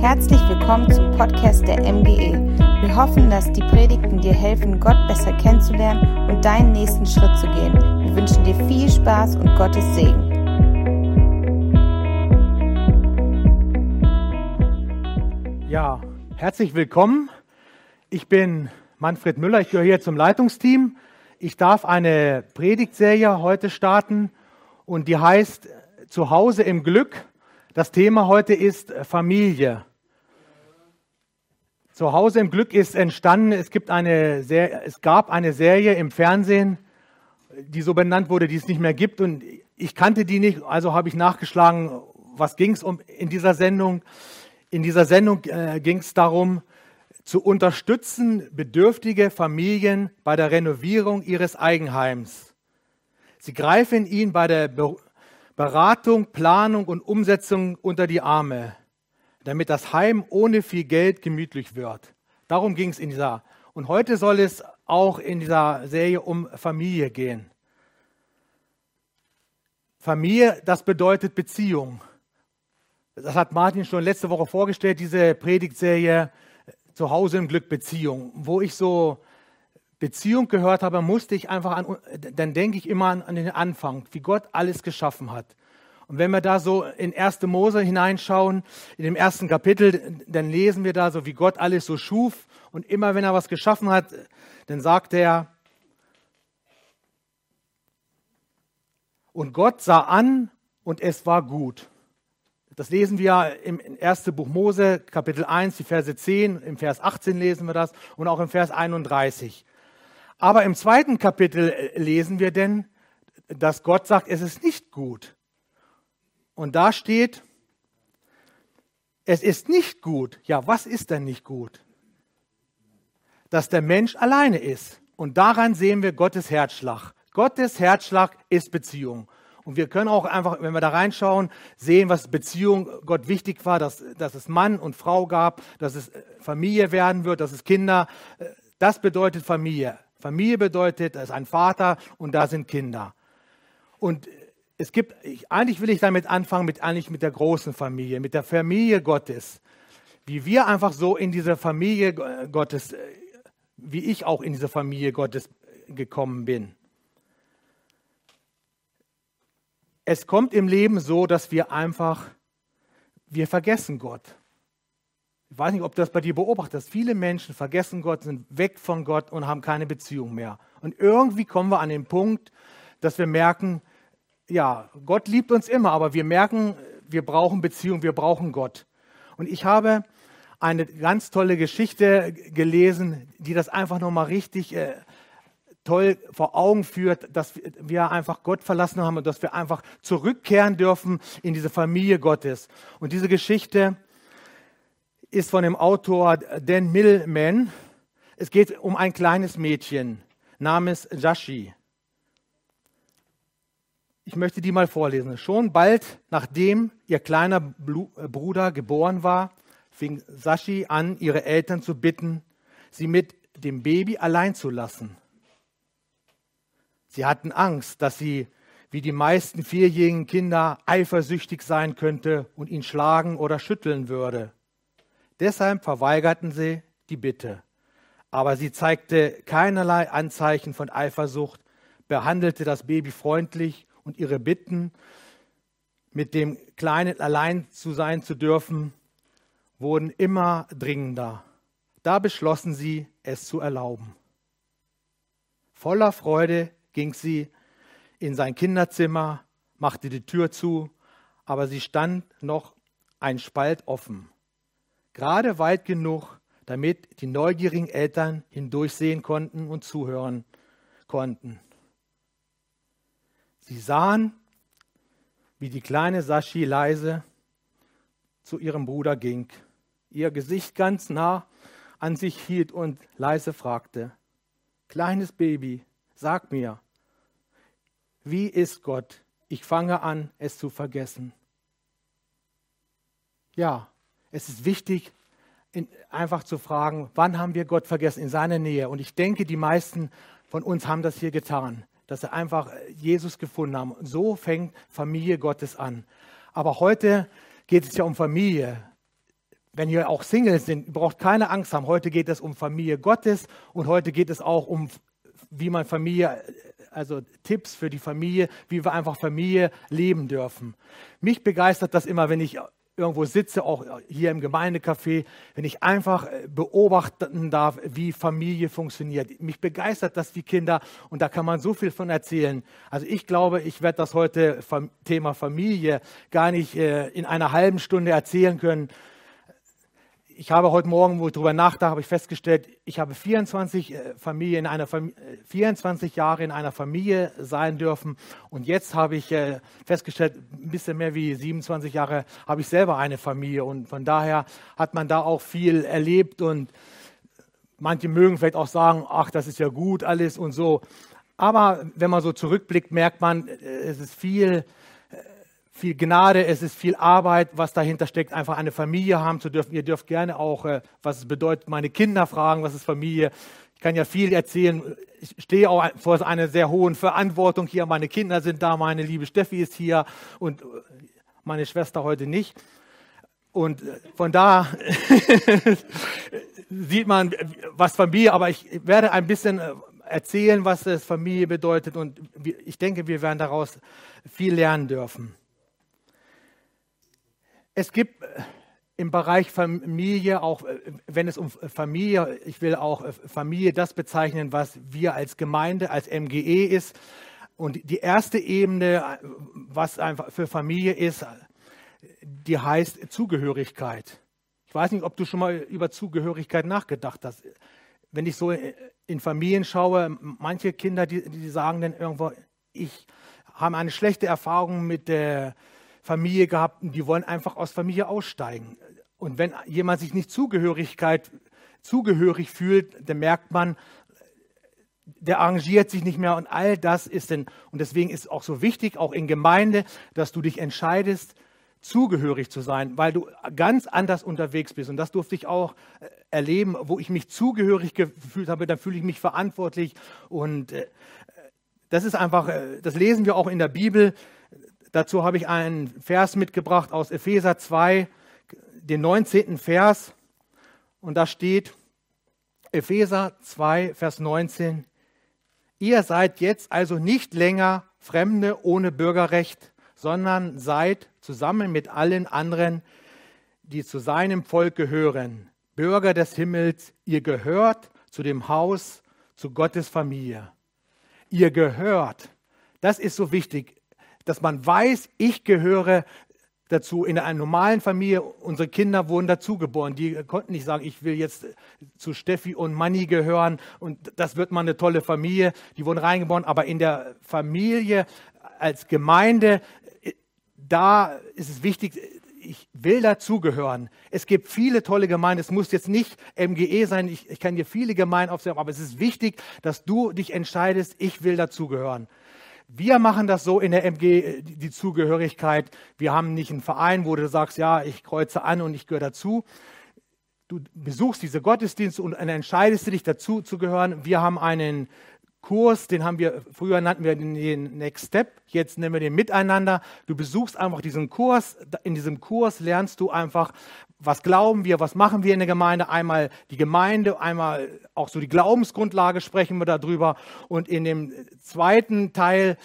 Herzlich willkommen zum Podcast der MGE. Wir hoffen, dass die Predigten dir helfen, Gott besser kennenzulernen und deinen nächsten Schritt zu gehen. Wir wünschen dir viel Spaß und Gottes Segen. Ja, herzlich willkommen. Ich bin Manfred Müller, ich gehöre hier zum Leitungsteam. Ich darf eine Predigtserie heute starten und die heißt Zuhause im Glück. Das Thema heute ist Familie. Zuhause im Glück ist entstanden. Es, gibt eine Serie, es gab eine Serie im Fernsehen, die so benannt wurde, die es nicht mehr gibt. Und ich kannte die nicht, also habe ich nachgeschlagen, was ging es um in dieser Sendung. In dieser Sendung äh, ging es darum, zu unterstützen bedürftige Familien bei der Renovierung ihres Eigenheims. Sie greifen ihnen bei der Beratung, Planung und Umsetzung unter die Arme, damit das Heim ohne viel Geld gemütlich wird. Darum ging es in dieser. Und heute soll es auch in dieser Serie um Familie gehen. Familie, das bedeutet Beziehung. Das hat Martin schon letzte Woche vorgestellt, diese Predigtserie Zuhause im Glück Beziehung, wo ich so Beziehung gehört habe, musste ich einfach an, dann denke ich immer an, an, den Anfang, wie Gott alles geschaffen hat. Und wenn wir da so in 1. Mose hineinschauen, in dem ersten Kapitel, dann lesen wir da so, wie Gott alles so schuf. Und immer wenn er was geschaffen hat, dann sagt er, und Gott sah an und es war gut. Das lesen wir im ersten Buch Mose, Kapitel 1, die Verse 10, im Vers 18 lesen wir das und auch im Vers 31. Aber im zweiten Kapitel lesen wir denn, dass Gott sagt, es ist nicht gut. Und da steht, es ist nicht gut. Ja, was ist denn nicht gut? Dass der Mensch alleine ist. Und daran sehen wir Gottes Herzschlag. Gottes Herzschlag ist Beziehung. Und wir können auch einfach, wenn wir da reinschauen, sehen, was Beziehung Gott wichtig war, dass, dass es Mann und Frau gab, dass es äh, Familie werden wird, dass es Kinder. Äh, das bedeutet Familie. Familie bedeutet, da ist ein Vater und da sind Kinder. Und es gibt, eigentlich will ich damit anfangen, mit, eigentlich mit der großen Familie, mit der Familie Gottes. Wie wir einfach so in diese Familie Gottes, wie ich auch in diese Familie Gottes gekommen bin. Es kommt im Leben so, dass wir einfach, wir vergessen Gott. Ich weiß nicht, ob du das bei dir beobachtest. Viele Menschen vergessen Gott, sind weg von Gott und haben keine Beziehung mehr. Und irgendwie kommen wir an den Punkt, dass wir merken, ja, Gott liebt uns immer, aber wir merken, wir brauchen Beziehung, wir brauchen Gott. Und ich habe eine ganz tolle Geschichte gelesen, die das einfach nochmal richtig äh, toll vor Augen führt, dass wir einfach Gott verlassen haben und dass wir einfach zurückkehren dürfen in diese Familie Gottes. Und diese Geschichte ist von dem Autor Dan Millman. Es geht um ein kleines Mädchen namens Jashi. Ich möchte die mal vorlesen. Schon bald nachdem ihr kleiner Bruder geboren war, fing Sashi an, ihre Eltern zu bitten, sie mit dem Baby allein zu lassen. Sie hatten Angst, dass sie, wie die meisten vierjährigen Kinder, eifersüchtig sein könnte und ihn schlagen oder schütteln würde. Deshalb verweigerten sie die Bitte. Aber sie zeigte keinerlei Anzeichen von Eifersucht, behandelte das Baby freundlich und ihre Bitten, mit dem Kleinen allein zu sein zu dürfen, wurden immer dringender. Da beschlossen sie, es zu erlauben. Voller Freude ging sie in sein Kinderzimmer, machte die Tür zu, aber sie stand noch ein Spalt offen gerade weit genug, damit die neugierigen Eltern hindurchsehen konnten und zuhören konnten. Sie sahen, wie die kleine Sashi leise zu ihrem Bruder ging, ihr Gesicht ganz nah an sich hielt und leise fragte, Kleines Baby, sag mir, wie ist Gott? Ich fange an, es zu vergessen. Ja, es ist wichtig, in, einfach zu fragen, wann haben wir Gott vergessen in seiner Nähe? Und ich denke, die meisten von uns haben das hier getan, dass sie einfach Jesus gefunden haben. So fängt Familie Gottes an. Aber heute geht es ja um Familie. wenn ihr auch Singles sind, braucht keine Angst haben. Heute geht es um Familie Gottes und heute geht es auch um, wie man Familie, also Tipps für die Familie, wie wir einfach Familie leben dürfen. Mich begeistert das immer, wenn ich irgendwo sitze, auch hier im Gemeindecafé, wenn ich einfach äh, beobachten darf, wie Familie funktioniert. Mich begeistert das die Kinder und da kann man so viel von erzählen. Also ich glaube, ich werde das heute Thema Familie gar nicht äh, in einer halben Stunde erzählen können, ich habe heute Morgen, wo ich darüber nachdachte, habe ich festgestellt, ich habe 24, äh, Familie in einer Familie, 24 Jahre in einer Familie sein dürfen. Und jetzt habe ich äh, festgestellt, ein bisschen mehr wie 27 Jahre habe ich selber eine Familie. Und von daher hat man da auch viel erlebt. Und manche mögen vielleicht auch sagen, ach, das ist ja gut alles und so. Aber wenn man so zurückblickt, merkt man, äh, es ist viel viel Gnade, es ist viel Arbeit, was dahinter steckt, einfach eine Familie haben zu dürfen. Ihr dürft gerne auch, äh, was es bedeutet, meine Kinder fragen, was ist Familie. Ich kann ja viel erzählen. Ich stehe auch vor einer sehr hohen Verantwortung hier. Meine Kinder sind da, meine liebe Steffi ist hier und äh, meine Schwester heute nicht. Und äh, von da sieht man, was Familie, aber ich werde ein bisschen erzählen, was es Familie bedeutet und ich denke, wir werden daraus viel lernen dürfen. Es gibt äh, im Bereich Familie, auch äh, wenn es um Familie, ich will auch äh, Familie das bezeichnen, was wir als Gemeinde, als MGE ist. Und die erste Ebene, was einfach für Familie ist, die heißt Zugehörigkeit. Ich weiß nicht, ob du schon mal über Zugehörigkeit nachgedacht hast. Wenn ich so in Familien schaue, manche Kinder, die, die sagen dann irgendwo, ich habe eine schlechte Erfahrung mit der Familie gehabt und die wollen einfach aus Familie aussteigen. Und wenn jemand sich nicht Zugehörigkeit, zugehörig fühlt, dann merkt man, der arrangiert sich nicht mehr und all das ist denn, und deswegen ist es auch so wichtig, auch in Gemeinde, dass du dich entscheidest, zugehörig zu sein, weil du ganz anders unterwegs bist. Und das durfte ich auch äh, erleben, wo ich mich zugehörig gefühlt habe, dann fühle ich mich verantwortlich. Und äh, das ist einfach, äh, das lesen wir auch in der Bibel, Dazu habe ich einen Vers mitgebracht aus Epheser 2, den 19. Vers. Und da steht Epheser 2, Vers 19. Ihr seid jetzt also nicht länger Fremde ohne Bürgerrecht, sondern seid zusammen mit allen anderen, die zu seinem Volk gehören, Bürger des Himmels. Ihr gehört zu dem Haus, zu Gottes Familie. Ihr gehört. Das ist so wichtig dass man weiß, ich gehöre dazu. In einer normalen Familie, unsere Kinder wurden dazugeboren. Die konnten nicht sagen, ich will jetzt zu Steffi und Manni gehören und das wird mal eine tolle Familie. Die wurden reingeboren. Aber in der Familie als Gemeinde, da ist es wichtig, ich will dazugehören. Es gibt viele tolle Gemeinden. Es muss jetzt nicht MGE sein. Ich, ich kann dir viele Gemeinden aufzählen, aber es ist wichtig, dass du dich entscheidest, ich will dazugehören. Wir machen das so in der MG, die Zugehörigkeit. Wir haben nicht einen Verein, wo du sagst, ja, ich kreuze an und ich gehöre dazu. Du besuchst diese Gottesdienste und entscheidest dich dazu zu gehören. Wir haben einen Kurs, den haben wir, früher nannten wir den Next Step, jetzt nennen wir den Miteinander. Du besuchst einfach diesen Kurs. In diesem Kurs lernst du einfach, was glauben wir, was machen wir in der Gemeinde. Einmal die Gemeinde, einmal auch so die Glaubensgrundlage sprechen wir darüber. Und in dem zweiten Teil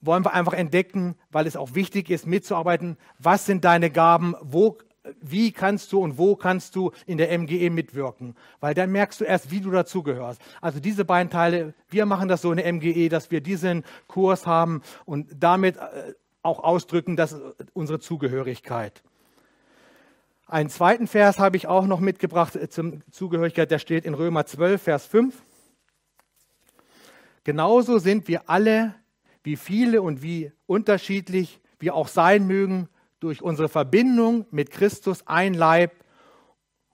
wollen wir einfach entdecken, weil es auch wichtig ist, mitzuarbeiten, was sind deine Gaben, wo wie kannst du und wo kannst du in der MGE mitwirken? Weil dann merkst du erst, wie du dazugehörst. Also diese beiden Teile, wir machen das so in der MGE, dass wir diesen Kurs haben und damit äh, auch ausdrücken, dass unsere Zugehörigkeit. Einen zweiten Vers habe ich auch noch mitgebracht äh, zum Zugehörigkeit, der steht in Römer 12, Vers 5. Genauso sind wir alle, wie viele und wie unterschiedlich wir auch sein mögen, durch unsere Verbindung mit Christus ein Leib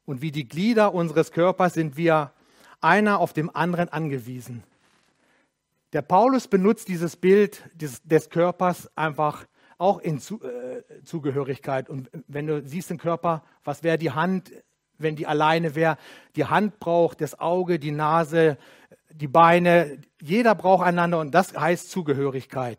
und wie die Glieder unseres Körpers sind wir einer auf dem anderen angewiesen. Der Paulus benutzt dieses Bild des, des Körpers einfach auch in Zu, äh, Zugehörigkeit. Und wenn du siehst den Körper, was wäre die Hand, wenn die alleine wäre? Die Hand braucht das Auge, die Nase, die Beine. Jeder braucht einander und das heißt Zugehörigkeit.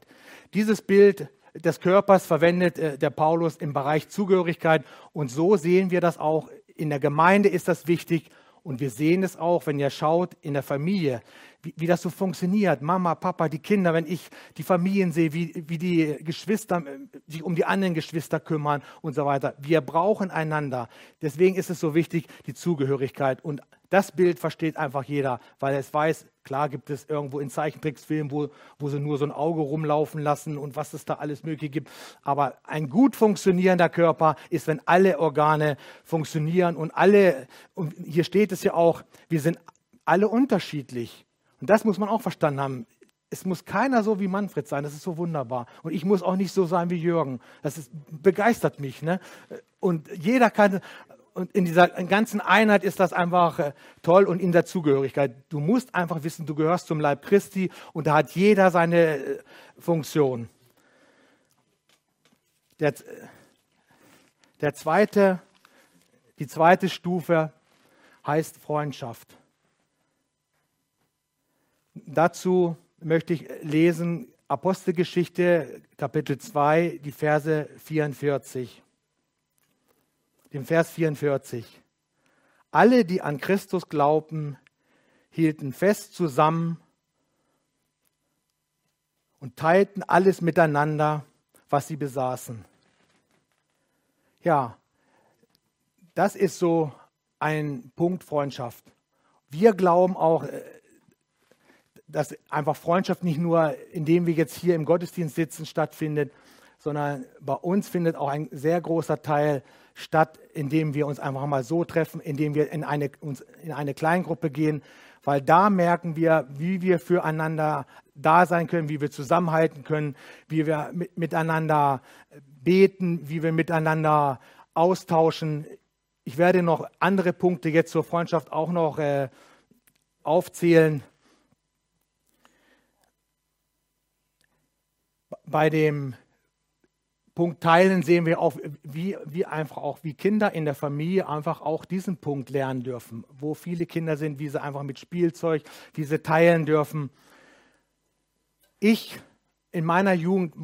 Dieses Bild des Körpers verwendet äh, der Paulus im Bereich Zugehörigkeit. Und so sehen wir das auch in der Gemeinde ist das wichtig und wir sehen es auch, wenn ihr schaut, in der Familie, wie, wie, das so funktioniert. Mama, Papa, die Kinder, wenn ich die Familien sehe, wie, wie die Geschwister äh, sich um die anderen Geschwister kümmern und so weiter. Wir brauchen einander. Deswegen ist es so wichtig, die Zugehörigkeit. Und das Bild versteht einfach jeder, weil es weiß, klar gibt es irgendwo in Zeichentricksfilmen, wo, wo sie nur so ein Auge rumlaufen lassen und was es da alles möglich gibt. Aber ein gut funktionierender Körper ist, wenn alle Organe funktionieren und alle, und hier steht es ja auch, wir sind alle unterschiedlich. Und das muss man auch verstanden haben. Es muss keiner so wie Manfred sein, das ist so wunderbar. Und ich muss auch nicht so sein wie Jürgen. Das ist, begeistert mich. Ne? Und jeder kann, und in dieser ganzen Einheit ist das einfach äh, toll und in der Zugehörigkeit. Du musst einfach wissen, du gehörst zum Leib Christi und da hat jeder seine äh, Funktion. Der, der zweite, die zweite Stufe heißt Freundschaft. Dazu möchte ich lesen Apostelgeschichte Kapitel 2, die Verse 44 dem Vers 44. Alle, die an Christus glaubten, hielten fest zusammen und teilten alles miteinander, was sie besaßen. Ja, das ist so ein Punkt Freundschaft. Wir glauben auch, äh, dass einfach Freundschaft nicht nur, indem wir jetzt hier im Gottesdienst sitzen, stattfindet, sondern bei uns findet auch ein sehr großer Teil statt, indem wir uns einfach mal so treffen, indem wir in eine, uns in eine Kleingruppe gehen, weil da merken wir, wie wir füreinander da sein können, wie wir zusammenhalten können, wie wir mit, miteinander beten, wie wir miteinander austauschen. Ich werde noch andere Punkte jetzt zur Freundschaft auch noch äh, aufzählen. Bei dem Punkt teilen, sehen wir auch, wie, wie einfach auch, wie Kinder in der Familie einfach auch diesen Punkt lernen dürfen. Wo viele Kinder sind, wie sie einfach mit Spielzeug, wie sie teilen dürfen. Ich in meiner Jugend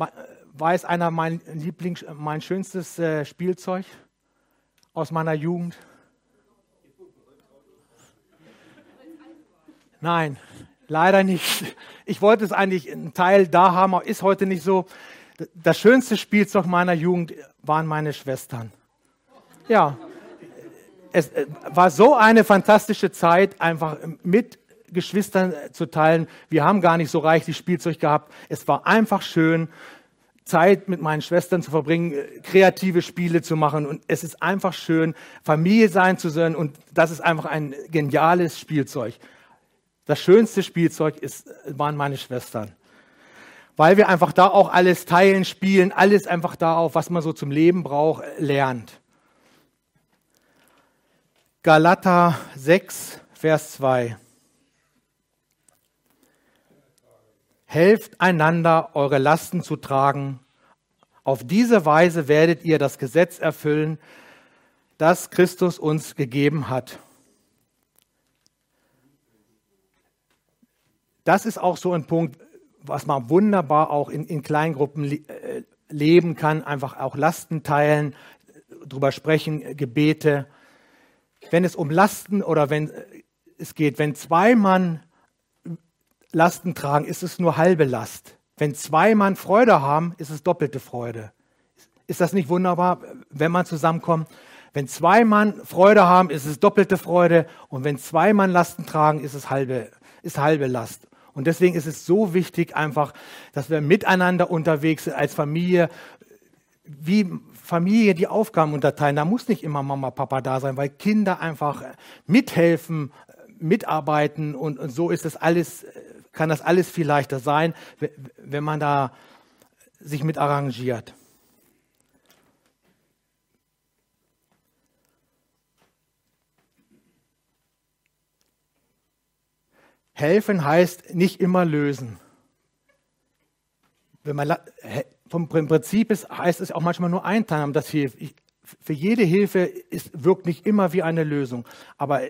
weiß einer mein Lieblings, mein schönstes äh, Spielzeug aus meiner Jugend. Nein, leider nicht. Ich wollte es eigentlich einen Teil da haben, aber ist heute nicht so das schönste Spielzeug meiner Jugend waren meine Schwestern. Ja, es äh, war so eine fantastische Zeit, einfach mit Geschwistern zu teilen. Wir haben gar nicht so reichlich Spielzeug gehabt. Es war einfach schön, Zeit mit meinen Schwestern zu verbringen, kreative Spiele zu machen. Und es ist einfach schön, Familie sein zu sein. Und das ist einfach ein geniales Spielzeug. Das schönste Spielzeug ist, waren meine Schwestern weil wir einfach da auch alles teilen, spielen, alles einfach da auf, was man so zum Leben braucht, lernt. Galater 6, Vers 2. Helft einander, eure Lasten zu tragen. Auf diese Weise werdet ihr das Gesetz erfüllen, das Christus uns gegeben hat. Das ist auch so ein Punkt, was man wunderbar auch in, in Kleingruppen äh, leben kann, einfach auch Lasten teilen, drüber sprechen, Gebete. Wenn es um Lasten oder wenn äh, es geht, wenn zwei Mann Lasten tragen, ist es nur halbe Last. Wenn zwei Mann Freude haben, ist es doppelte Freude. Ist das nicht wunderbar, wenn man zusammenkommt? Wenn zwei Mann Freude haben, ist es doppelte Freude. Und wenn zwei Mann Lasten tragen, ist es halbe, ist halbe Last. Und deswegen ist es so wichtig einfach, dass wir miteinander unterwegs sind als Familie, wie Familie die Aufgaben unterteilen. Da muss nicht immer Mama, Papa da sein, weil Kinder einfach mithelfen, mitarbeiten und, und so ist das alles, kann das alles viel leichter sein, wenn man da sich mit arrangiert. Helfen heißt nicht immer lösen. Wenn man vom Prinzip ist, heißt es auch manchmal nur einteilen, das hilft. Für jede Hilfe ist, wirkt nicht immer wie eine Lösung. Aber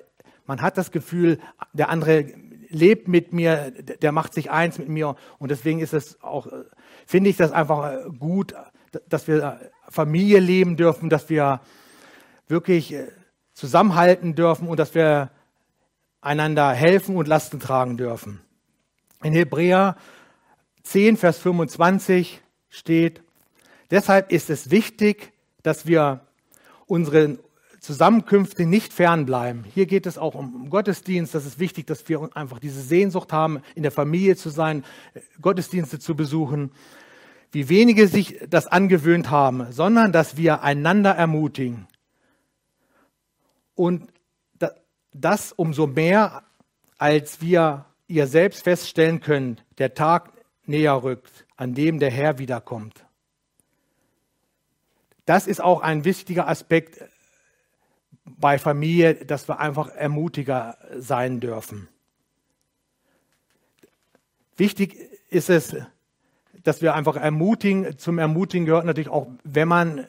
man hat das Gefühl, der andere lebt mit mir, der macht sich eins mit mir. Und deswegen ist es auch, finde ich das einfach gut, dass wir Familie leben dürfen, dass wir wirklich zusammenhalten dürfen und dass wir einander helfen und Lasten tragen dürfen. In Hebräer 10, Vers 25 steht, deshalb ist es wichtig, dass wir unseren Zusammenkünfte nicht fernbleiben. Hier geht es auch um Gottesdienst. Das ist wichtig, dass wir einfach diese Sehnsucht haben, in der Familie zu sein, Gottesdienste zu besuchen. Wie wenige sich das angewöhnt haben, sondern dass wir einander ermutigen. Und das umso mehr, als wir ihr selbst feststellen können, der Tag näher rückt, an dem der Herr wiederkommt. Das ist auch ein wichtiger Aspekt bei Familie, dass wir einfach ermutiger sein dürfen. Wichtig ist es, dass wir einfach ermutigen. Zum Ermutigen gehört natürlich auch, wenn man,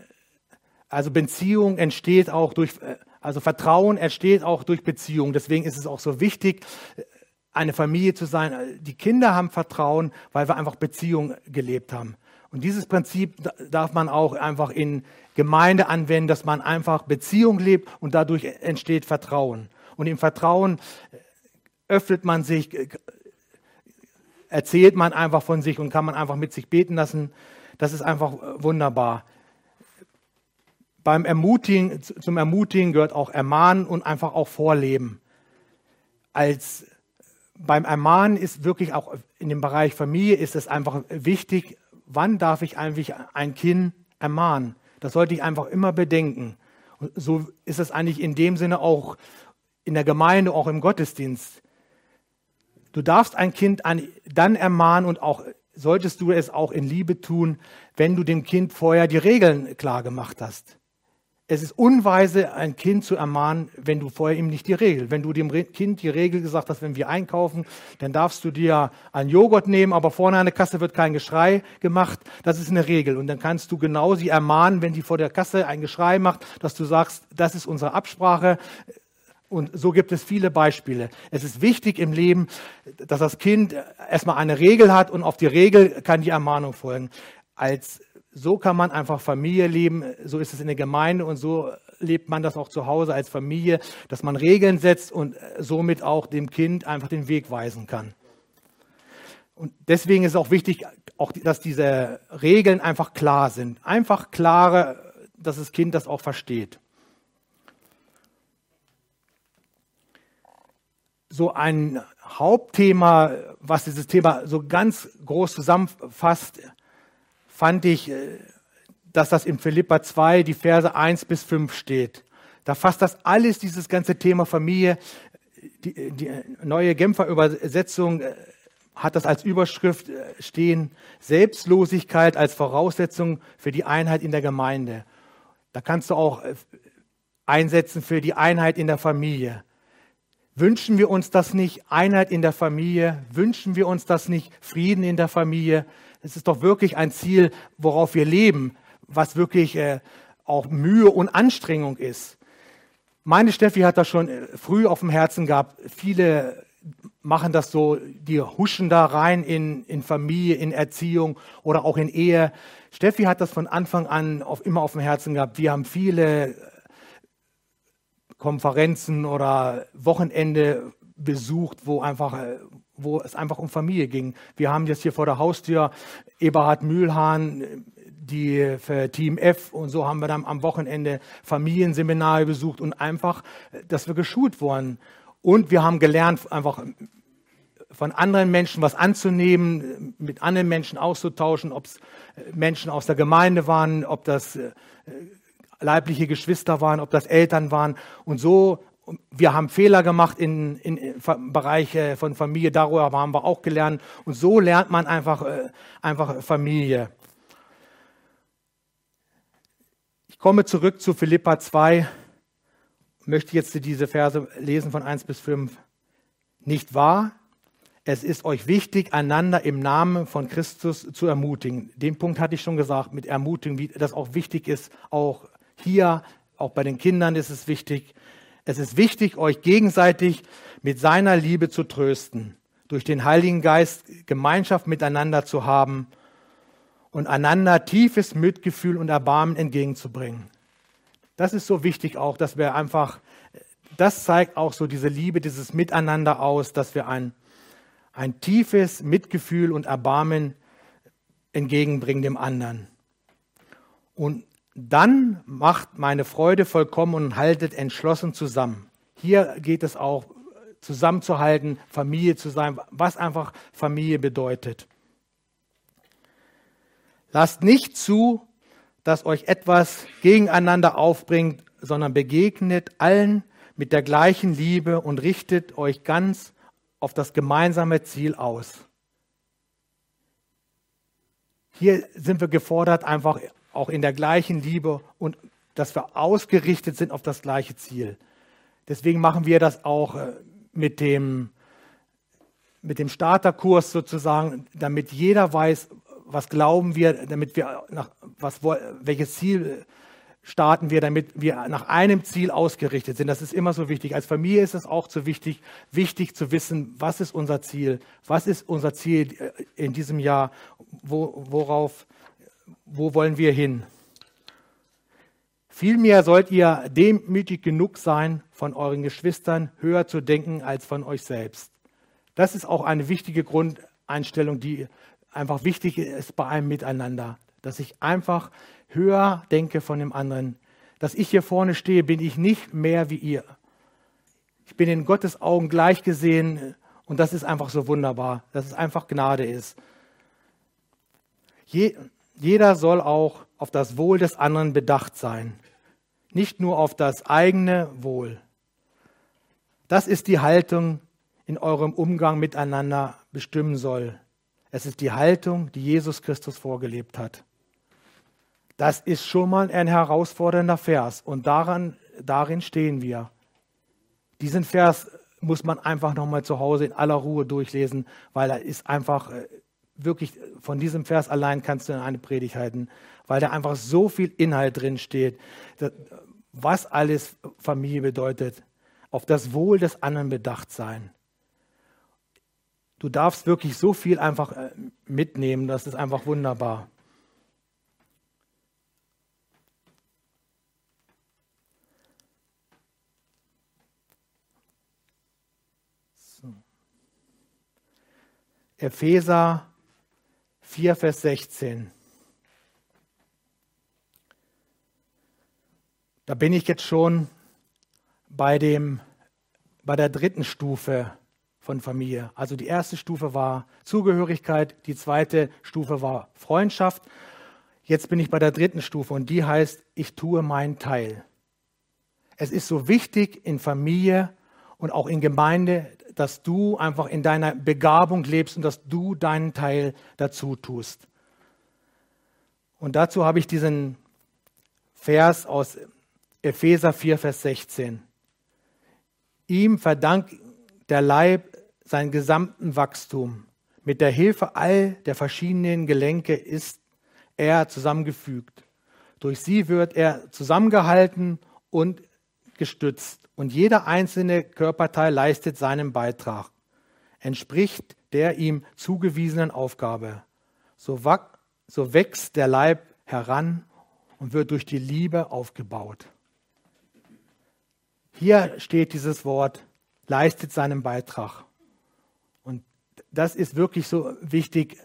also Beziehung entsteht auch durch, also Vertrauen entsteht auch durch Beziehung. Deswegen ist es auch so wichtig, eine Familie zu sein. Die Kinder haben Vertrauen, weil wir einfach Beziehung gelebt haben. Und dieses Prinzip darf man auch einfach in Gemeinde anwenden, dass man einfach Beziehung lebt und dadurch entsteht Vertrauen. Und im Vertrauen öffnet man sich, erzählt man einfach von sich und kann man einfach mit sich beten lassen. Das ist einfach wunderbar. Beim Ermutigen, zum Ermutigen gehört auch Ermahnen und einfach auch Vorleben. Als beim Ermahnen ist wirklich auch in dem Bereich Familie ist es einfach wichtig, wann darf ich eigentlich ein Kind ermahnen? Das sollte ich einfach immer bedenken. Und so ist es eigentlich in dem Sinne auch in der Gemeinde, auch im Gottesdienst. Du darfst ein Kind dann ermahnen und auch solltest du es auch in Liebe tun, wenn du dem Kind vorher die Regeln klar gemacht hast. Es ist unweise, ein Kind zu ermahnen, wenn du vorher ihm nicht die Regel. Wenn du dem Kind die Regel gesagt hast, wenn wir einkaufen, dann darfst du dir einen Joghurt nehmen, aber vorne an der Kasse wird kein Geschrei gemacht. Das ist eine Regel. Und dann kannst du genau sie ermahnen, wenn sie vor der Kasse ein Geschrei macht, dass du sagst, das ist unsere Absprache. Und so gibt es viele Beispiele. Es ist wichtig im Leben, dass das Kind erstmal eine Regel hat und auf die Regel kann die Ermahnung folgen. Als so kann man einfach Familie leben, so ist es in der Gemeinde und so lebt man das auch zu Hause als Familie, dass man Regeln setzt und somit auch dem Kind einfach den Weg weisen kann. Und deswegen ist es auch wichtig, auch, dass diese Regeln einfach klar sind. Einfach klare, dass das Kind das auch versteht. So ein Hauptthema, was dieses Thema so ganz groß zusammenfasst, fand ich, äh, dass das in Philippa 2, die Verse 1 bis 5 steht. Da fasst das alles, dieses ganze Thema Familie. Die, die neue Genfer Übersetzung äh, hat das als Überschrift äh, stehen, Selbstlosigkeit als Voraussetzung für die Einheit in der Gemeinde. Da kannst du auch einsetzen für die Einheit in der Familie. Wünschen wir uns das nicht, Einheit in der Familie? Wünschen wir uns das nicht, Frieden in der Familie? Es ist doch wirklich ein Ziel, worauf wir leben, was wirklich äh, auch Mühe und Anstrengung ist. Meine Steffi hat das schon äh, früh auf dem Herzen gehabt. Viele machen das so, die huschen da rein in, in Familie, in Erziehung oder auch in Ehe. Steffi hat das von Anfang an auf, immer auf dem Herzen gehabt. Wir haben viele äh, Konferenzen oder Wochenende besucht, wo einfach, äh, wo es einfach um Familie ging. Wir haben jetzt hier vor der Haustür Eberhard Mühlhahn, die für Team F und so haben wir dann am Wochenende Familienseminare besucht und einfach, dass wir geschult wurden. Und wir haben gelernt, einfach von anderen Menschen was anzunehmen, mit anderen Menschen auszutauschen, ob es Menschen aus der Gemeinde waren, ob das äh, leibliche Geschwister waren, ob das Eltern waren. Und so wir haben Fehler gemacht in, in, im Bereich äh, von Familie, darüber haben wir auch gelernt. Und so lernt man einfach, äh, einfach Familie. Ich komme zurück zu Philippa 2, möchte jetzt diese Verse lesen von 1 bis 5. Nicht wahr? Es ist euch wichtig, einander im Namen von Christus zu ermutigen. Den Punkt hatte ich schon gesagt, mit Ermutigung, wie das auch wichtig ist. Auch hier, auch bei den Kindern ist es wichtig. Es ist wichtig, euch gegenseitig mit seiner Liebe zu trösten, durch den Heiligen Geist Gemeinschaft miteinander zu haben und einander tiefes Mitgefühl und Erbarmen entgegenzubringen. Das ist so wichtig auch, dass wir einfach, das zeigt auch so diese Liebe, dieses Miteinander aus, dass wir ein, ein tiefes Mitgefühl und Erbarmen entgegenbringen dem anderen. Und dann macht meine Freude vollkommen und haltet entschlossen zusammen. Hier geht es auch zusammenzuhalten, Familie zu sein, was einfach Familie bedeutet. Lasst nicht zu, dass euch etwas gegeneinander aufbringt, sondern begegnet allen mit der gleichen Liebe und richtet euch ganz auf das gemeinsame Ziel aus. Hier sind wir gefordert, einfach auch in der gleichen Liebe und dass wir ausgerichtet sind auf das gleiche Ziel. Deswegen machen wir das auch äh, mit dem, mit dem Starterkurs sozusagen, damit jeder weiß, was glauben wir, damit wir nach was, welches Ziel starten wir, damit wir nach einem Ziel ausgerichtet sind. Das ist immer so wichtig. Als Familie ist es auch so wichtig, wichtig zu wissen, was ist unser Ziel, was ist unser Ziel äh, in diesem Jahr, wo, worauf, wo wollen wir hin. Vielmehr sollt ihr demütig genug sein, von euren Geschwistern höher zu denken als von euch selbst. Das ist auch eine wichtige Grundeinstellung, die einfach wichtig ist bei einem Miteinander, dass ich einfach höher denke von dem anderen. Dass ich hier vorne stehe, bin ich nicht mehr wie ihr. Ich bin in Gottes Augen gleich gesehen und das ist einfach so wunderbar, dass es einfach Gnade ist. Je, jeder soll auch auf das Wohl des anderen bedacht sein, nicht nur auf das eigene Wohl. Das ist die Haltung in eurem Umgang miteinander bestimmen soll. Es ist die Haltung, die Jesus Christus vorgelebt hat. Das ist schon mal ein herausfordernder Vers und daran, darin stehen wir. Diesen Vers muss man einfach nochmal zu Hause in aller Ruhe durchlesen, weil er ist einfach äh, wirklich, von diesem Vers allein kannst du eine Predigt halten, weil da einfach so viel Inhalt drin steht, was alles Familie bedeutet, auf das Wohl des anderen bedacht sein du darfst wirklich so viel einfach äh, mitnehmen, das ist einfach wunderbar. Epheser 4, Vers 16. Da bin ich jetzt schon bei, dem, bei der dritten Stufe von Familie. Also die erste Stufe war Zugehörigkeit, die zweite Stufe war Freundschaft. Jetzt bin ich bei der dritten Stufe und die heißt, ich tue meinen Teil. Es ist so wichtig in Familie und auch in Gemeinde, dass du einfach in deiner Begabung lebst und dass du deinen Teil dazu tust. Und dazu habe ich diesen Vers aus Epheser 4, Vers 16. Ihm verdankt der Leib seinen gesamten Wachstum. Mit der Hilfe all der verschiedenen Gelenke ist er zusammengefügt. Durch sie wird er zusammengehalten und gestützt. Und jeder einzelne Körperteil leistet seinen Beitrag, entspricht der ihm zugewiesenen Aufgabe. So, so wächst der Leib heran und wird durch die Liebe aufgebaut. Hier steht dieses Wort, leistet seinen Beitrag das ist wirklich so wichtig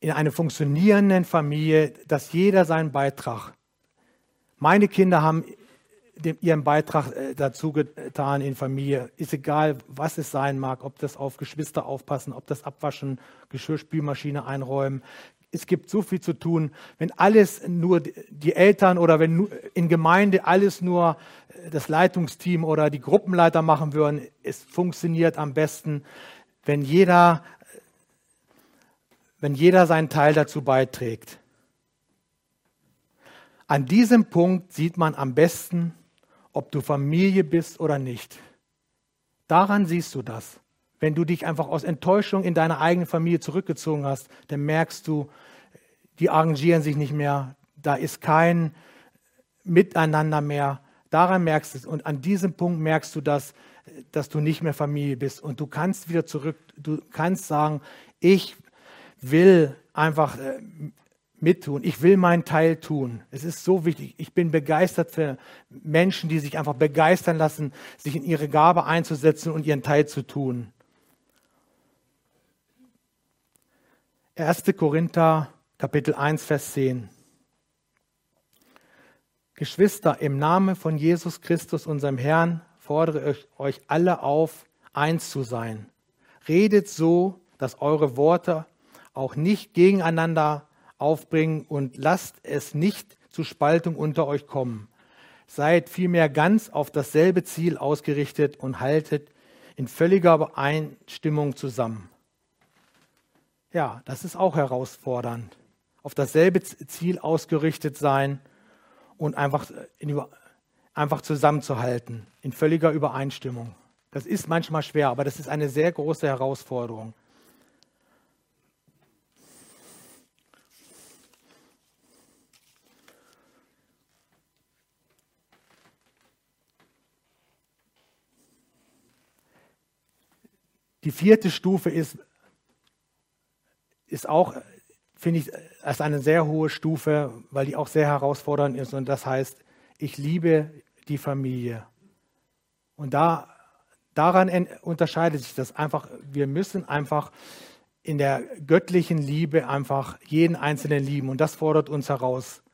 in einer funktionierenden Familie, dass jeder seinen Beitrag. Meine Kinder haben ihren Beitrag äh, dazu getan in Familie. Ist egal, was es sein mag, ob das auf Geschwister aufpassen, ob das Abwaschen, Geschirrspülmaschine einräumen. Es gibt so viel zu tun. Wenn alles nur die Eltern oder wenn in Gemeinde alles nur äh, das Leitungsteam oder die Gruppenleiter machen würden, es funktioniert am besten wenn jeder, wenn jeder seinen Teil dazu beiträgt. An diesem Punkt sieht man am besten, ob du Familie bist oder nicht. Daran siehst du das. Wenn du dich einfach aus Enttäuschung in deine eigene Familie zurückgezogen hast, dann merkst du, die arrangieren sich nicht mehr, da ist kein Miteinander mehr. Daran merkst du es. Und an diesem Punkt merkst du, dass dass du nicht mehr Familie bist und du kannst wieder zurück, du kannst sagen, ich will einfach äh, mittun. Ich will meinen Teil tun. Es ist so wichtig. Ich bin begeistert für Menschen, die sich einfach begeistern lassen, sich in ihre Gabe einzusetzen und ihren Teil zu tun. 1. Korinther Kapitel 1, Vers 10. Geschwister, im Namen von Jesus Christus, unserem Herrn, fordere ich euch alle auf, eins zu sein. Redet so, dass eure Worte auch nicht gegeneinander aufbringen und lasst es nicht zu Spaltung unter euch kommen. Seid vielmehr ganz auf dasselbe Ziel ausgerichtet und haltet in völliger Übereinstimmung zusammen. Ja, das ist auch herausfordernd. Auf dasselbe Ziel ausgerichtet sein und einfach, in, einfach zusammenzuhalten, in völliger Übereinstimmung. Das ist manchmal schwer, aber das ist eine sehr große Herausforderung. Die vierte Stufe ist, ist auch, finde ich, als eine sehr hohe Stufe, weil die auch sehr herausfordernd ist. Und das heißt, ich liebe die Familie. Und da, daran unterscheidet sich das einfach. Wir müssen einfach in der göttlichen Liebe einfach jeden Einzelnen lieben. Und das fordert uns heraus.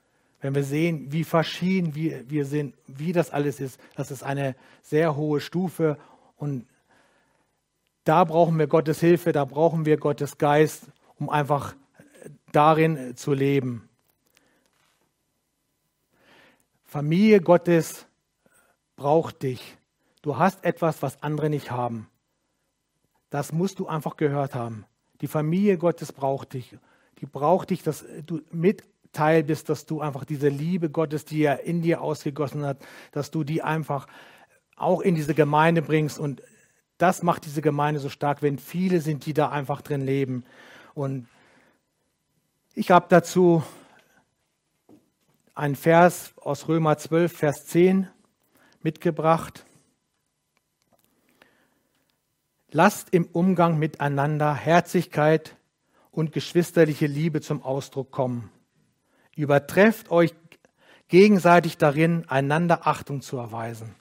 Wenn wir sehen, wie verschieden wir, wir sind, wie das alles ist, das ist eine sehr hohe Stufe. Und da brauchen wir Gottes Hilfe, da brauchen wir Gottes Geist, um einfach darin zu leben. Familie Gottes braucht dich. Du hast etwas, was andere nicht haben. Das musst du einfach gehört haben. Die Familie Gottes braucht dich. Die braucht dich, dass du mit Teil bist, dass du einfach diese Liebe Gottes, die er in dir ausgegossen hat, dass du die einfach auch in diese Gemeinde bringst und das macht diese Gemeinde so stark, wenn viele sind, die da einfach drin leben. Und ich habe dazu einen Vers aus Römer 12, Vers 10 mitgebracht. Lasst im Umgang miteinander Herzlichkeit und geschwisterliche Liebe zum Ausdruck kommen. Übertrefft euch gegenseitig darin, einander Achtung zu erweisen.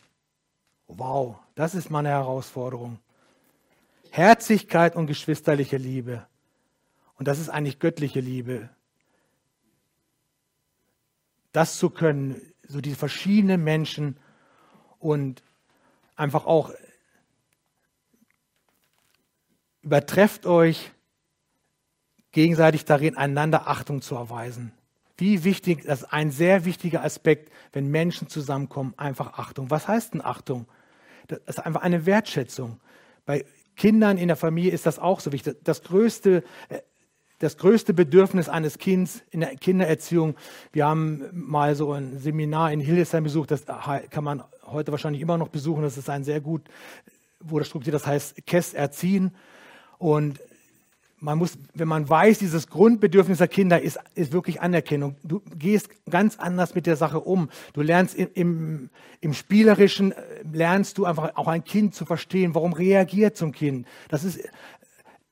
Wow, das ist meine Herausforderung. Herzlichkeit und geschwisterliche Liebe. Und das ist eigentlich göttliche Liebe. Das zu können, so die verschiedenen Menschen und einfach auch übertrefft euch gegenseitig darin, einander Achtung zu erweisen. Wie wichtig, das ist ein sehr wichtiger Aspekt, wenn Menschen zusammenkommen, einfach Achtung. Was heißt denn Achtung? Das ist einfach eine Wertschätzung. Bei Kindern in der Familie ist das auch so wichtig. Das größte, das größte Bedürfnis eines Kindes in der Kindererziehung, wir haben mal so ein Seminar in Hildesheim besucht, das kann man heute wahrscheinlich immer noch besuchen, das ist ein sehr gut, wo das strukturiert, das heißt KESS erziehen. Und man muss, wenn man weiß, dieses Grundbedürfnis der Kinder ist, ist wirklich Anerkennung. Du gehst ganz anders mit der Sache um. Du lernst im, im, im Spielerischen, äh, lernst du einfach auch ein Kind zu verstehen. Warum reagiert zum Kind? Das ist,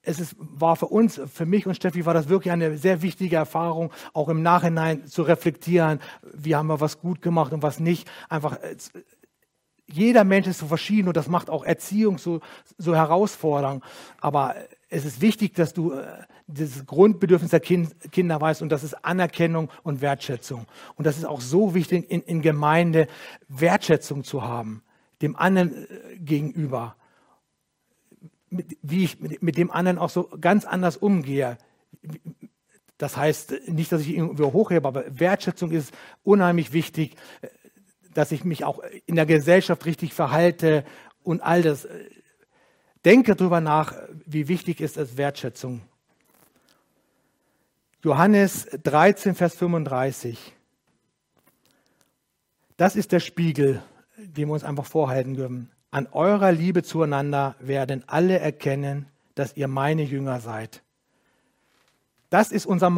es ist, war für uns, für mich und Steffi war das wirklich eine sehr wichtige Erfahrung, auch im Nachhinein zu reflektieren, wie haben wir was gut gemacht und was nicht. Einfach, äh, jeder Mensch ist so verschieden und das macht auch Erziehung so, so herausfordernd. Aber es ist wichtig, dass du äh, dieses Grundbedürfnis der kind, Kinder weißt und das ist Anerkennung und Wertschätzung. Und das ist auch so wichtig in, in Gemeinde, Wertschätzung zu haben, dem anderen äh, gegenüber. Mit, wie ich mit, mit dem anderen auch so ganz anders umgehe. Das heißt nicht, dass ich irgendwie hochhebe, aber Wertschätzung ist unheimlich wichtig, dass ich mich auch in der Gesellschaft richtig verhalte und all das. Denke darüber nach, wie wichtig ist es Wertschätzung. Johannes 13, Vers 35. Das ist der Spiegel, den wir uns einfach vorhalten dürfen. An eurer Liebe zueinander werden alle erkennen, dass ihr meine Jünger seid. Das, ist unser,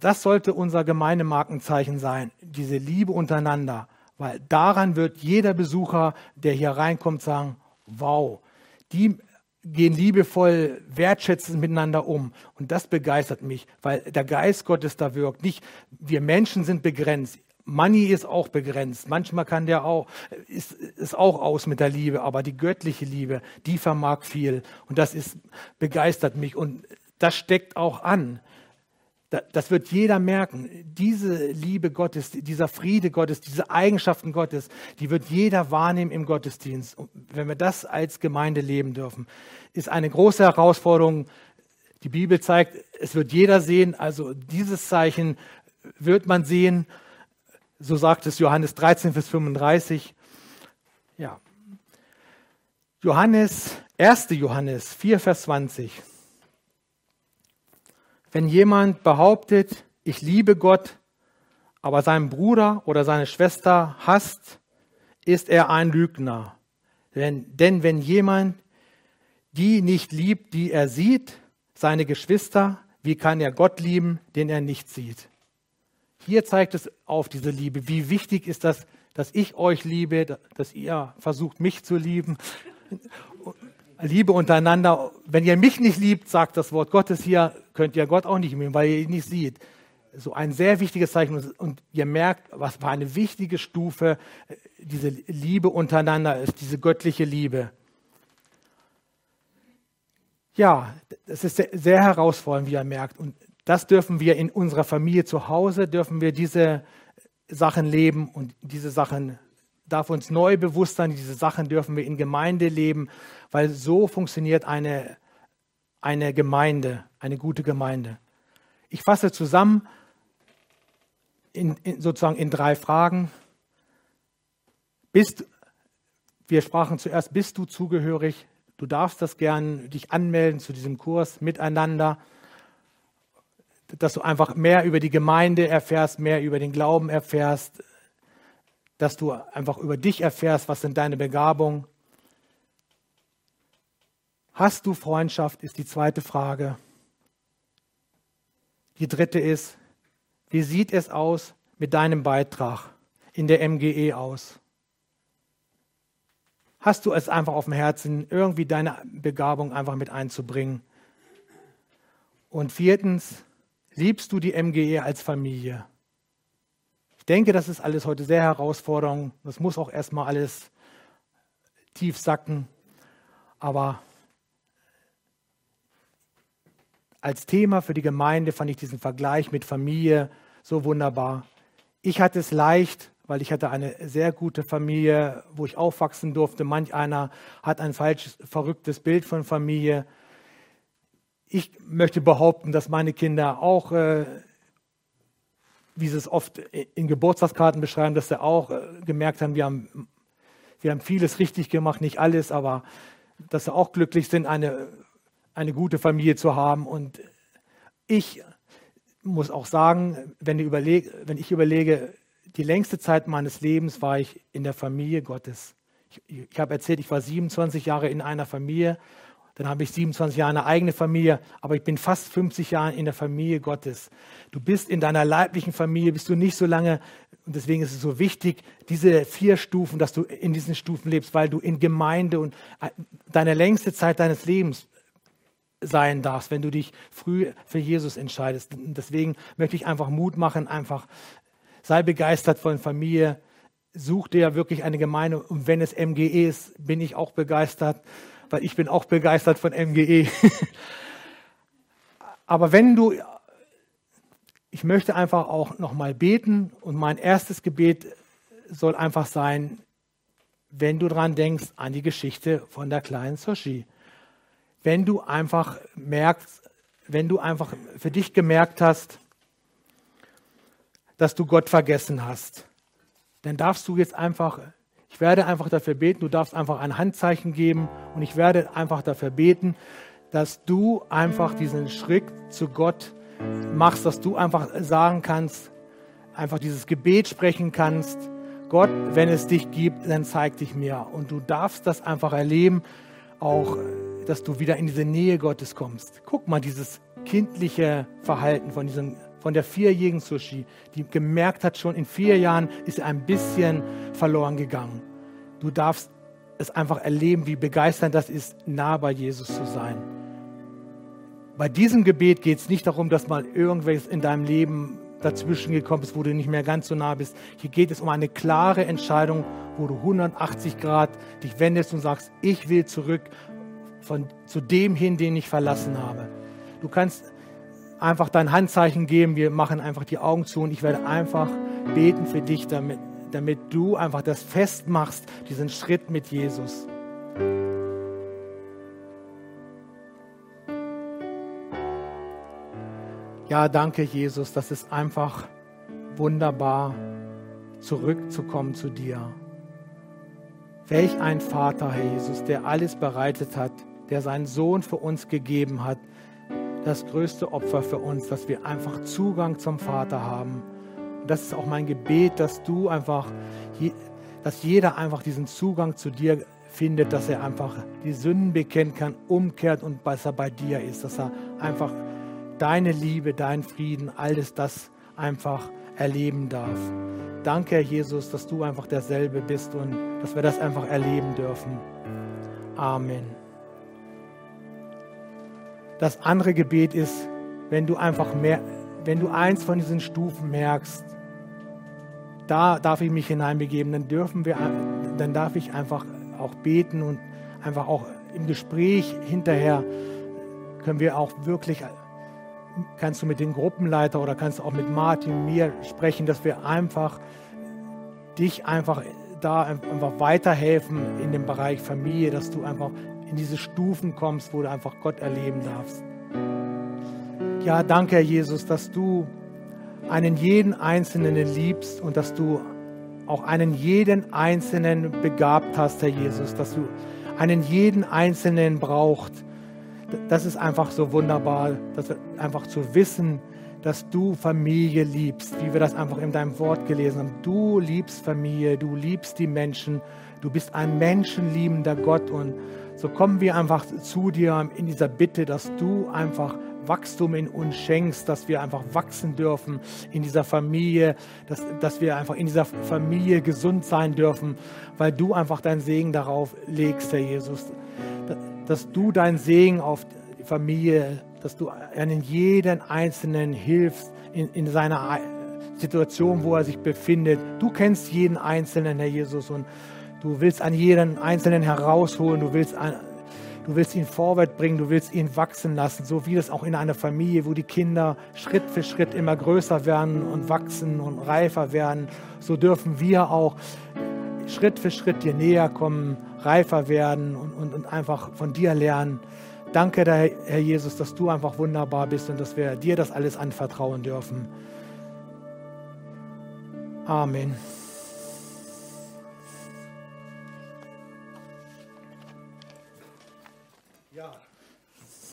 das sollte unser Gemeindemarkenzeichen sein, diese Liebe untereinander, weil daran wird jeder Besucher, der hier reinkommt, sagen, wow, die gehen liebevoll, wertschätzend miteinander um. Und das begeistert mich, weil der Geist Gottes da wirkt. Nicht wir Menschen sind begrenzt. Money ist auch begrenzt. Manchmal kann der auch, ist, ist auch aus mit der Liebe, aber die göttliche Liebe, die vermag viel. Und das ist, begeistert mich. Und das steckt auch an. Das wird jeder merken. Diese Liebe Gottes, dieser Friede Gottes, diese Eigenschaften Gottes, die wird jeder wahrnehmen im Gottesdienst. Wenn wir das als Gemeinde leben dürfen, ist eine große Herausforderung. Die Bibel zeigt, es wird jeder sehen. Also dieses Zeichen wird man sehen. So sagt es Johannes 13, Vers 35. Ja. Johannes, 1. Johannes 4, Vers 20. Wenn jemand behauptet, ich liebe Gott, aber seinen Bruder oder seine Schwester hasst, ist er ein Lügner. Denn, denn wenn jemand die nicht liebt, die er sieht, seine Geschwister, wie kann er Gott lieben, den er nicht sieht? Hier zeigt es auf diese Liebe. Wie wichtig ist das, dass ich euch liebe, dass ihr versucht, mich zu lieben. Liebe untereinander. Wenn ihr mich nicht liebt, sagt das Wort Gottes hier, könnt ihr Gott auch nicht lieben, weil ihr ihn nicht seht. So ein sehr wichtiges Zeichen. Und ihr merkt, was für eine wichtige Stufe diese Liebe untereinander ist, diese göttliche Liebe. Ja, das ist sehr, sehr herausfordernd, wie ihr merkt. Und das dürfen wir in unserer Familie zu Hause, dürfen wir diese Sachen leben und diese Sachen darf uns neu bewusst sein, diese Sachen dürfen wir in Gemeinde leben, weil so funktioniert eine, eine Gemeinde, eine gute Gemeinde. Ich fasse zusammen in, in, sozusagen in drei Fragen. Bist, wir sprachen zuerst, bist du zugehörig? Du darfst das gern dich anmelden zu diesem Kurs miteinander, dass du einfach mehr über die Gemeinde erfährst, mehr über den Glauben erfährst, dass du einfach über dich erfährst, was sind deine Begabungen. Hast du Freundschaft, ist die zweite Frage. Die dritte ist, wie sieht es aus mit deinem Beitrag in der MGE aus? Hast du es einfach auf dem Herzen, irgendwie deine Begabung einfach mit einzubringen? Und viertens, liebst du die MGE als Familie? denke, das ist alles heute sehr herausfordernd. Das muss auch erstmal alles tief sacken. Aber als Thema für die Gemeinde fand ich diesen Vergleich mit Familie so wunderbar. Ich hatte es leicht, weil ich hatte eine sehr gute Familie, wo ich aufwachsen durfte. Manch einer hat ein falsches, verrücktes Bild von Familie. Ich möchte behaupten, dass meine Kinder auch äh, wie sie es oft in Geburtstagskarten beschreiben, dass sie auch äh, gemerkt haben, wir haben, wir haben vieles richtig gemacht, nicht alles, aber dass sie auch glücklich sind, eine, eine gute Familie zu haben. Und ich muss auch sagen, wenn, überleg, wenn ich überlege, die längste Zeit meines Lebens war ich in der Familie Gottes. Ich, ich habe erzählt, ich war 27 Jahre in einer Familie dann habe ich 27 Jahre eine eigene Familie, aber ich bin fast 50 Jahre in der Familie Gottes. Du bist in deiner leiblichen Familie, bist du nicht so lange, und deswegen ist es so wichtig, diese vier Stufen, dass du in diesen Stufen lebst, weil du in Gemeinde und äh, deine längste Zeit deines Lebens sein darfst, wenn du dich früh für Jesus entscheidest. Deswegen möchte ich einfach Mut machen, einfach sei begeistert von Familie, such dir wirklich eine Gemeinde und wenn es MGE ist, bin ich auch begeistert weil ich bin auch begeistert von MGE. Aber wenn du, ich möchte einfach auch nochmal beten und mein erstes Gebet soll einfach sein, wenn du dran denkst an die Geschichte von der kleinen Soshi. Wenn du einfach merkst, wenn du einfach für dich gemerkt hast, dass du Gott vergessen hast, dann darfst du jetzt einfach ich werde einfach dafür beten, du darfst einfach ein Handzeichen geben und ich werde einfach dafür beten, dass du einfach diesen Schritt zu Gott machst, dass du einfach sagen kannst, einfach dieses Gebet sprechen kannst. Gott, wenn es dich gibt, dann zeig dich mir. Und du darfst das einfach erleben, auch, dass du wieder in diese Nähe Gottes kommst. Guck mal, dieses kindliche Verhalten von diesem von der vierjährigen Sushi, die gemerkt hat, schon in vier Jahren ist ein bisschen verloren gegangen. Du darfst es einfach erleben, wie begeisternd das ist, nah bei Jesus zu sein. Bei diesem Gebet geht es nicht darum, dass mal irgendwas in deinem Leben dazwischen gekommen ist, wo du nicht mehr ganz so nah bist. Hier geht es um eine klare Entscheidung, wo du 180 Grad dich wendest und sagst, ich will zurück von, zu dem hin, den ich verlassen habe. Du kannst einfach dein Handzeichen geben, wir machen einfach die Augen zu und ich werde einfach beten für dich, damit, damit du einfach das festmachst, diesen Schritt mit Jesus. Ja, danke Jesus, das ist einfach wunderbar, zurückzukommen zu dir. Welch ein Vater, Herr Jesus, der alles bereitet hat, der seinen Sohn für uns gegeben hat, das größte Opfer für uns, dass wir einfach Zugang zum Vater haben. Und das ist auch mein Gebet, dass du einfach, dass jeder einfach diesen Zugang zu dir findet, dass er einfach die Sünden bekennen kann, umkehrt und besser bei dir ist, dass er einfach deine Liebe, deinen Frieden, alles das einfach erleben darf. Danke, Herr Jesus, dass du einfach derselbe bist und dass wir das einfach erleben dürfen. Amen. Das andere Gebet ist, wenn du einfach mehr, wenn du eins von diesen Stufen merkst, da darf ich mich hineinbegeben, dann dürfen wir, dann darf ich einfach auch beten und einfach auch im Gespräch hinterher können wir auch wirklich, kannst du mit dem Gruppenleiter oder kannst du auch mit Martin, mir sprechen, dass wir einfach dich einfach da einfach weiterhelfen in dem Bereich Familie, dass du einfach in diese Stufen kommst, wo du einfach Gott erleben darfst. Ja, danke, Herr Jesus, dass du einen jeden Einzelnen liebst und dass du auch einen jeden Einzelnen begabt hast, Herr Jesus, dass du einen jeden Einzelnen braucht. Das ist einfach so wunderbar, dass einfach zu wissen, dass du Familie liebst, wie wir das einfach in deinem Wort gelesen haben. Du liebst Familie, du liebst die Menschen, du bist ein menschenliebender Gott und so kommen wir einfach zu dir in dieser Bitte, dass du einfach Wachstum in uns schenkst, dass wir einfach wachsen dürfen in dieser Familie, dass, dass wir einfach in dieser Familie gesund sein dürfen, weil du einfach deinen Segen darauf legst, Herr Jesus. Dass du deinen Segen auf die Familie, dass du einen jeden Einzelnen hilfst in, in seiner Situation, wo er sich befindet. Du kennst jeden Einzelnen, Herr Jesus, und Du willst an jeden Einzelnen herausholen, du willst, an, du willst ihn vorwärts bringen, du willst ihn wachsen lassen, so wie es auch in einer Familie, wo die Kinder Schritt für Schritt immer größer werden und wachsen und reifer werden. So dürfen wir auch Schritt für Schritt dir näher kommen, reifer werden und, und, und einfach von dir lernen. Danke, Herr Jesus, dass du einfach wunderbar bist und dass wir dir das alles anvertrauen dürfen. Amen.